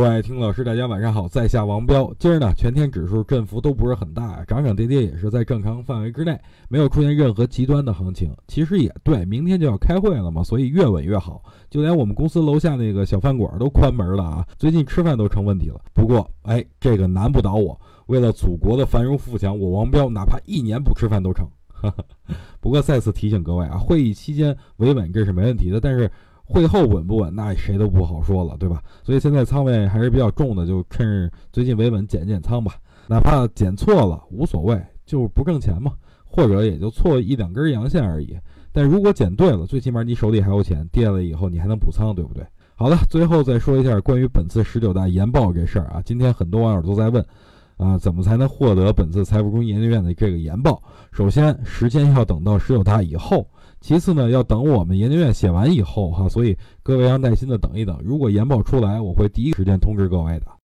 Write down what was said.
各位听老师，大家晚上好，在下王彪。今儿呢，全天指数振幅都不是很大，涨涨跌跌也是在正常范围之内，没有出现任何极端的行情。其实也对，明天就要开会了嘛，所以越稳越好。就连我们公司楼下那个小饭馆都关门了啊，最近吃饭都成问题了。不过，哎，这个难不倒我。为了祖国的繁荣富强，我王彪哪怕一年不吃饭都成。不过再次提醒各位啊，会议期间维稳这是没问题的，但是。会后稳不稳，那谁都不好说了，对吧？所以现在仓位还是比较重的，就趁最近维稳减减仓吧。哪怕减错了无所谓，就不挣钱嘛，或者也就错一两根阳线而已。但如果减对了，最起码你手里还有钱，跌了以后你还能补仓，对不对？好了，最后再说一下关于本次十九大研报这事儿啊。今天很多网友都在问，啊，怎么才能获得本次财富公益研究院的这个研报？首先，时间要等到十九大以后。其次呢，要等我们研究院写完以后哈，所以各位要耐心的等一等。如果研报出来，我会第一时间通知各位的。